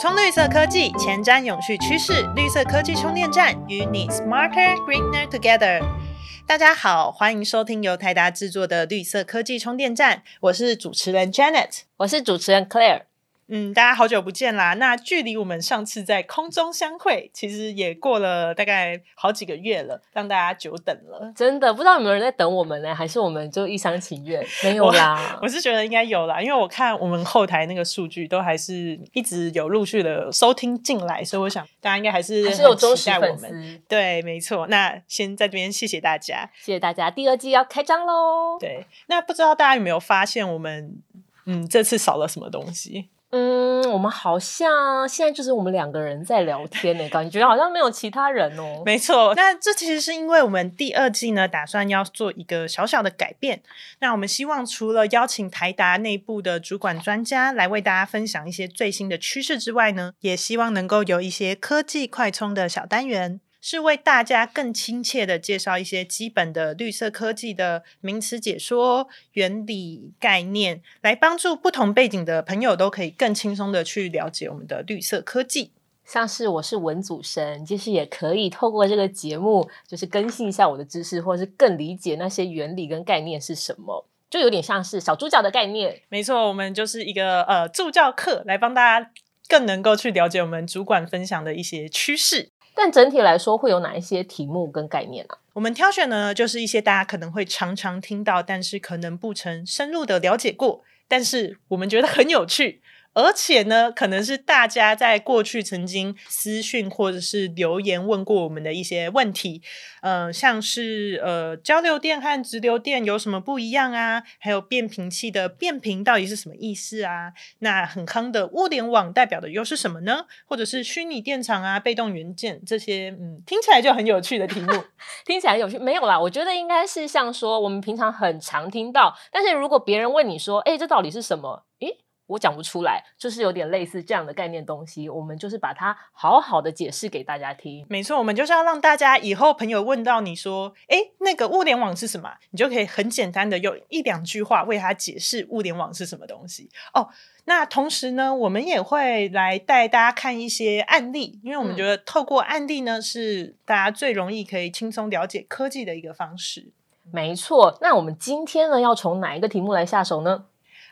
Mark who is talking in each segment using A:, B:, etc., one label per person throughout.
A: 充绿色科技，前瞻永续趋势，绿色科技充电站与你 smarter greener together。大家好，欢迎收听由泰达制作的绿色科技充电站，我是主持人 Janet，
B: 我是主持人 Claire。
A: 嗯，大家好久不见啦！那距离我们上次在空中相会，其实也过了大概好几个月了，让大家久等了。
B: 真的不知道有没有人在等我们呢？还是我们就一厢情愿？没有啦，
A: 我是觉得应该有啦，因为我看我们后台那个数据都还是一直有陆续的收听进来，所以我想大家应该还是
B: 还是有忠实我们。
A: 对，没错。那先在这边谢谢大家，
B: 谢谢大家。第二季要开张喽。
A: 对，那不知道大家有没有发现，我们嗯这次少了什么东西？
B: 嗯，我们好像现在就是我们两个人在聊天呢，感觉好像没有其他人哦。
A: 没错，那这其实是因为我们第二季呢，打算要做一个小小的改变。那我们希望除了邀请台达内部的主管专家来为大家分享一些最新的趋势之外呢，也希望能够有一些科技快充的小单元。是为大家更亲切的介绍一些基本的绿色科技的名词解说、原理、概念，来帮助不同背景的朋友都可以更轻松的去了解我们的绿色科技。
B: 像是我是文组生，其实也可以透过这个节目，就是更新一下我的知识，或者是更理解那些原理跟概念是什么，就有点像是小助教的概念。
A: 没错，我们就是一个呃助教课，来帮大家更能够去了解我们主管分享的一些趋势。
B: 但整体来说，会有哪一些题目跟概念啊？
A: 我们挑选的呢，就是一些大家可能会常常听到，但是可能不曾深入的了解过，但是我们觉得很有趣。而且呢，可能是大家在过去曾经私讯或者是留言问过我们的一些问题，呃，像是呃交流电和直流电有什么不一样啊？还有变频器的变频到底是什么意思啊？那很康的物联网代表的又是什么呢？或者是虚拟电厂啊、被动元件这些，嗯，听起来就很有趣的题目，
B: 听起来有趣没有啦？我觉得应该是像说我们平常很常听到，但是如果别人问你说，哎，这到底是什么？诶。我讲不出来，就是有点类似这样的概念东西。我们就是把它好好的解释给大家听。
A: 没错，我们就是要让大家以后朋友问到你说：“哎，那个物联网是什么？”你就可以很简单的用一两句话为他解释物联网是什么东西。哦，那同时呢，我们也会来带大家看一些案例，因为我们觉得透过案例呢，是大家最容易可以轻松了解科技的一个方式。
B: 没错，那我们今天呢，要从哪一个题目来下手呢？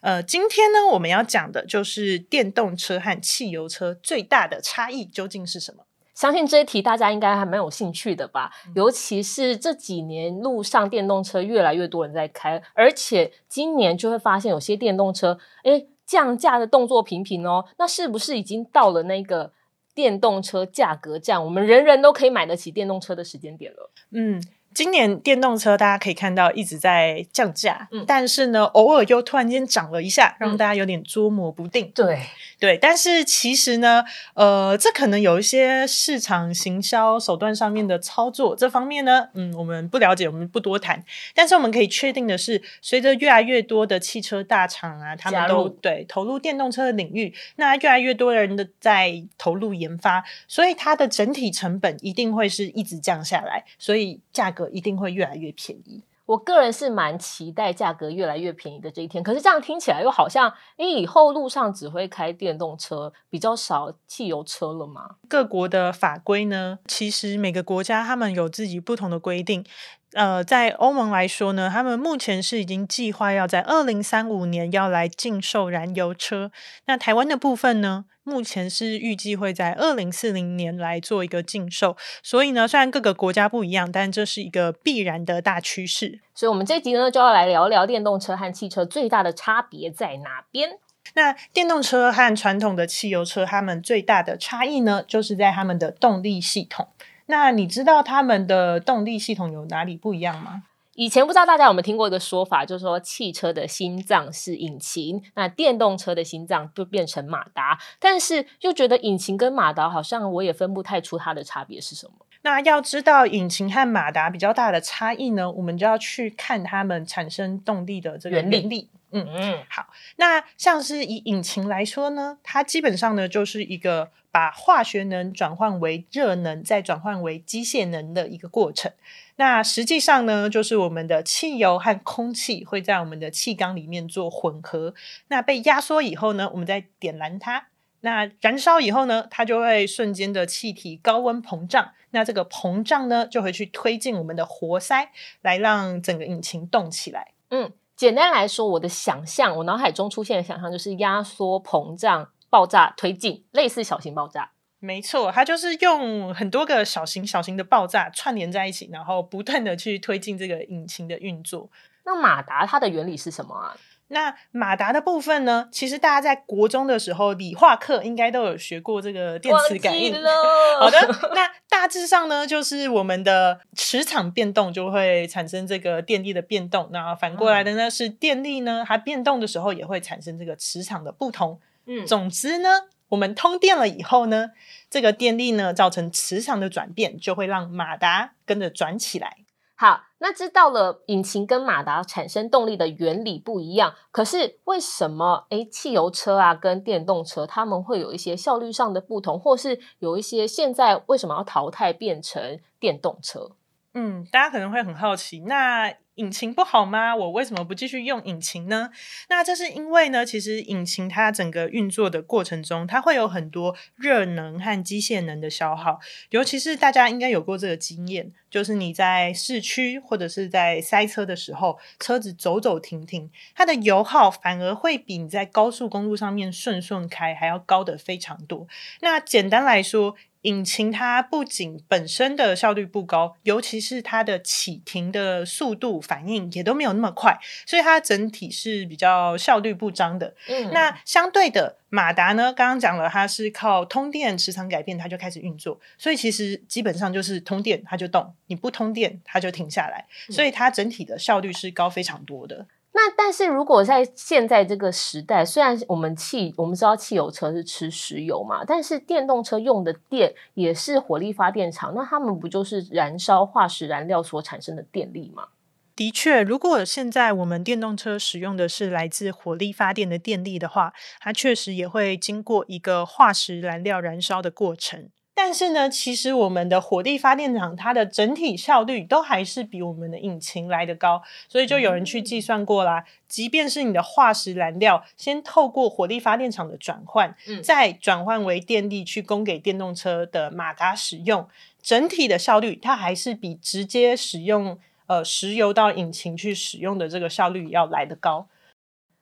A: 呃，今天呢，我们要讲的就是电动车和汽油车最大的差异究竟是什么？
B: 相信这一题大家应该还蛮有兴趣的吧？尤其是这几年路上电动车越来越多人在开，而且今年就会发现有些电动车，诶，降价的动作频频哦。那是不是已经到了那个电动车价格战，我们人人都可以买得起电动车的时间点了？
A: 嗯。今年电动车大家可以看到一直在降价，但是呢，偶尔又突然间涨了一下，让大家有点捉摸不定。
B: 对
A: 对，但是其实呢，呃，这可能有一些市场行销手段上面的操作，这方面呢，嗯，我们不了解，我们不多谈。但是我们可以确定的是，随着越来越多的汽车大厂啊，他们都对投入电动车的领域，那越来越多人的在投入研发，所以它的整体成本一定会是一直降下来，所以价格。一定会越来越便宜。
B: 我个人是蛮期待价格越来越便宜的这一天。可是这样听起来又好像，哎，以后路上只会开电动车，比较少汽油车了吗？
A: 各国的法规呢？其实每个国家他们有自己不同的规定。呃，在欧盟来说呢，他们目前是已经计划要在二零三五年要来禁售燃油车。那台湾的部分呢，目前是预计会在二零四零年来做一个禁售。所以呢，虽然各个国家不一样，但这是一个必然的大趋势。
B: 所以，我们这集呢，就要来聊聊电动车和汽车最大的差别在哪边。
A: 那电动车和传统的汽油车，它们最大的差异呢，就是在它们的动力系统。那你知道它们的动力系统有哪里不一样吗？
B: 以前不知道大家有没有听过一个说法，就是说汽车的心脏是引擎，那电动车的心脏就变成马达。但是又觉得引擎跟马达好像我也分不太出它的差别是什么。
A: 那要知道引擎和马达比较大的差异呢，我们就要去看它们产生动力的这个原理。嗯嗯，好。那像是以引擎来说呢，它基本上呢就是一个。把化学能转换为热能，再转换为机械能的一个过程。那实际上呢，就是我们的汽油和空气会在我们的气缸里面做混合。那被压缩以后呢，我们再点燃它。那燃烧以后呢，它就会瞬间的气体高温膨胀。那这个膨胀呢，就会去推进我们的活塞，来让整个引擎动起来。
B: 嗯，简单来说，我的想象，我脑海中出现的想象就是压缩、膨胀、爆炸、推进，类似小型爆炸。
A: 没错，它就是用很多个小型小型的爆炸串联在一起，然后不断的去推进这个引擎的运作。
B: 那马达它的原理是什么啊？
A: 那马达的部分呢？其实大家在国中的时候，理化课应该都有学过这个电磁感应。好的，那大致上呢，就是我们的磁场变动就会产生这个电力的变动。那反过来的呢，是电力呢，它变动的时候也会产生这个磁场的不同。嗯，总之呢，我们通电了以后呢，这个电力呢造成磁场的转变，就会让马达跟着转起来。
B: 好，那知道了引擎跟马达产生动力的原理不一样，可是为什么诶汽油车啊跟电动车他们会有一些效率上的不同，或是有一些现在为什么要淘汰变成电动车？
A: 嗯，大家可能会很好奇，那。引擎不好吗？我为什么不继续用引擎呢？那这是因为呢，其实引擎它整个运作的过程中，它会有很多热能和机械能的消耗。尤其是大家应该有过这个经验，就是你在市区或者是在塞车的时候，车子走走停停，它的油耗反而会比你在高速公路上面顺顺开还要高的非常多。那简单来说，引擎它不仅本身的效率不高，尤其是它的启停的速度反应也都没有那么快，所以它整体是比较效率不彰的。嗯，那相对的马达呢，刚刚讲了，它是靠通电磁场改变，它就开始运作，所以其实基本上就是通电它就动，你不通电它就停下来，所以它整体的效率是高非常多的。
B: 那但是如果在现在这个时代，虽然我们汽我们知道汽油车是吃石油嘛，但是电动车用的电也是火力发电厂，那他们不就是燃烧化石燃料所产生的电力吗？
A: 的确，如果现在我们电动车使用的是来自火力发电的电力的话，它确实也会经过一个化石燃料燃烧的过程。但是呢，其实我们的火力发电厂它的整体效率都还是比我们的引擎来的高，所以就有人去计算过啦。即便是你的化石燃料先透过火力发电厂的转换，再转换为电力去供给电动车的马达使用，整体的效率它还是比直接使用呃石油到引擎去使用的这个效率要来得高。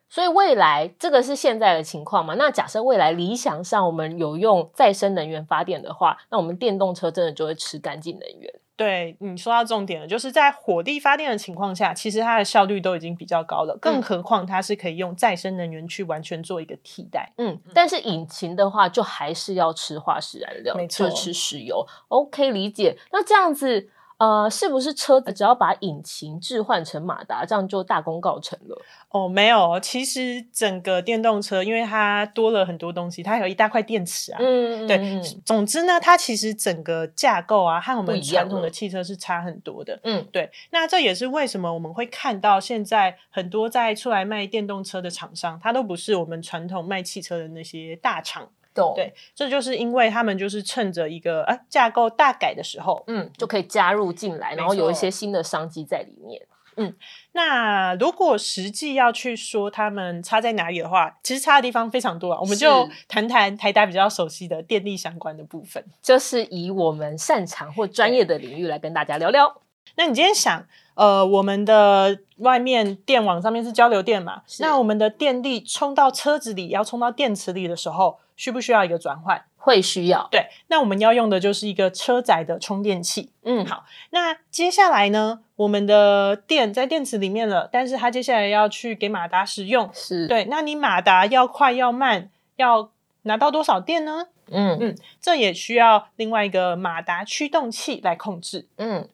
B: 所以未来这个是现在的情况嘛？那假设未来理想上我们有用再生能源发电的话，那我们电动车真的就会吃干净能源。
A: 对你说到重点了，就是在火力发电的情况下，其实它的效率都已经比较高了，更何况它是可以用再生能源去完全做一个替代。
B: 嗯，但是引擎的话，就还是要吃化石燃料，
A: 没错，
B: 吃石油。OK，理解。那这样子。呃，是不是车子只要把引擎置换成马达，这样就大功告成了？
A: 哦，没有，其实整个电动车，因为它多了很多东西，它有一大块电池啊。嗯，对。总之呢，它其实整个架构啊，和我们传统的汽车是差很多的。嗯，对。那这也是为什么我们会看到现在很多在出来卖电动车的厂商，它都不是我们传统卖汽车的那些大厂。对，这就是因为他们就是趁着一个啊架构大改的时候，
B: 嗯，就可以加入进来，然后有一些新的商机在里面。
A: 嗯，那如果实际要去说他们差在哪里的话，其实差的地方非常多啊。我们就谈谈台达比较熟悉的电力相关的部分，
B: 就是以我们擅长或专业的领域来跟大家聊聊。
A: 那你今天想，呃，我们的外面电网上面是交流电嘛？那我们的电力充到车子里，要充到电池里的时候。需不需要一个转换？
B: 会需要。
A: 对，那我们要用的就是一个车载的充电器。嗯，好。那接下来呢，我们的电在电池里面了，但是它接下来要去给马达使用。
B: 是
A: 对。那你马达要快要慢，要拿到多少电呢？嗯嗯，这也需要另外一个马达驱动器来控制。嗯。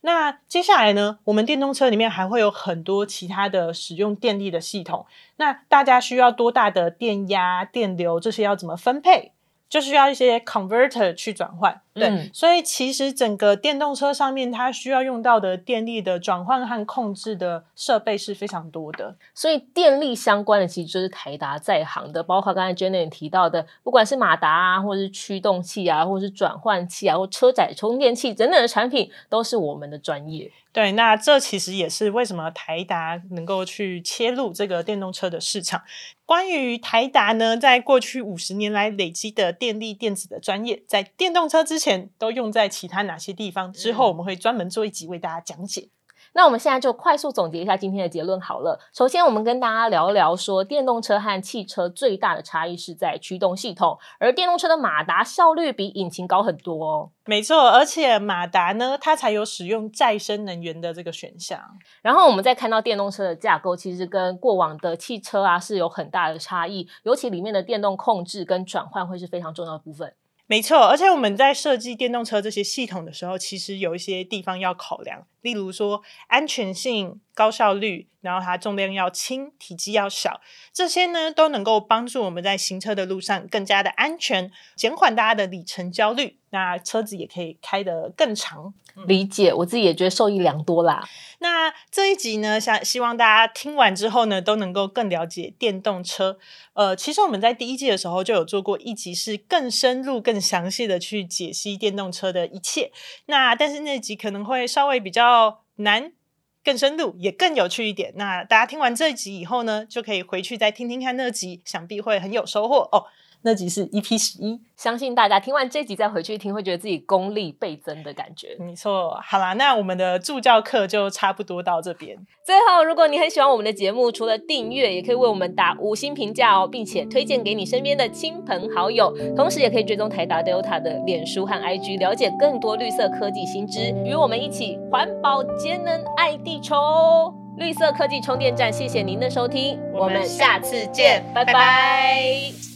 A: 那接下来呢？我们电动车里面还会有很多其他的使用电力的系统。那大家需要多大的电压、电流这些要怎么分配？就需要一些 converter 去转换。对，
B: 嗯
A: 所以其实整个电动车上面它需要用到的电力的转换和控制的设备是非常多的。
B: 所以电力相关的其实就是台达在行的，包括刚才 Jenny 提到的，不管是马达啊，或者是驱动器啊，或者是转换器啊，或车载充电器等等的产品，都是我们的专业。
A: 对，那这其实也是为什么台达能够去切入这个电动车的市场。关于台达呢，在过去五十年来累积的电力电子的专业，在电动车之前都用在其他哪些地方？之后我们会专门做一集为大家讲解。
B: 那我们现在就快速总结一下今天的结论好了。首先，我们跟大家聊一聊说，电动车和汽车最大的差异是在驱动系统，而电动车的马达效率比引擎高很多哦。
A: 没错，而且马达呢，它才有使用再生能源的这个选项。
B: 然后我们再看到电动车的架构，其实跟过往的汽车啊是有很大的差异，尤其里面的电动控制跟转换会是非常重要的部分。
A: 没错，而且我们在设计电动车这些系统的时候，其实有一些地方要考量，例如说安全性、高效率，然后它重量要轻、体积要小，这些呢都能够帮助我们在行车的路上更加的安全，减缓大家的里程焦虑，那车子也可以开得更长。
B: 理解，我自己也觉得受益良多啦。
A: 那这一集呢，想希望大家听完之后呢，都能够更了解电动车。呃，其实我们在第一季的时候就有做过一集，是更深入、更详细的去解析电动车的一切。那但是那集可能会稍微比较难。更深入也更有趣一点。那大家听完这一集以后呢，就可以回去再听听看那集，想必会很有收获哦。那集是 EP 十一，
B: 相信大家听完这集再回去听，会觉得自己功力倍增的感觉。
A: 没错。好啦，那我们的助教课就差不多到这边。
B: 最后，如果你很喜欢我们的节目，除了订阅，也可以为我们打五星评价哦，并且推荐给你身边的亲朋好友。同时，也可以追踪台达 Delta 的脸书和 IG，了解更多绿色科技新知，与我们一起环保节能爱地球。绿色科技充电站，谢谢您的收听，
A: 我们下次见拜拜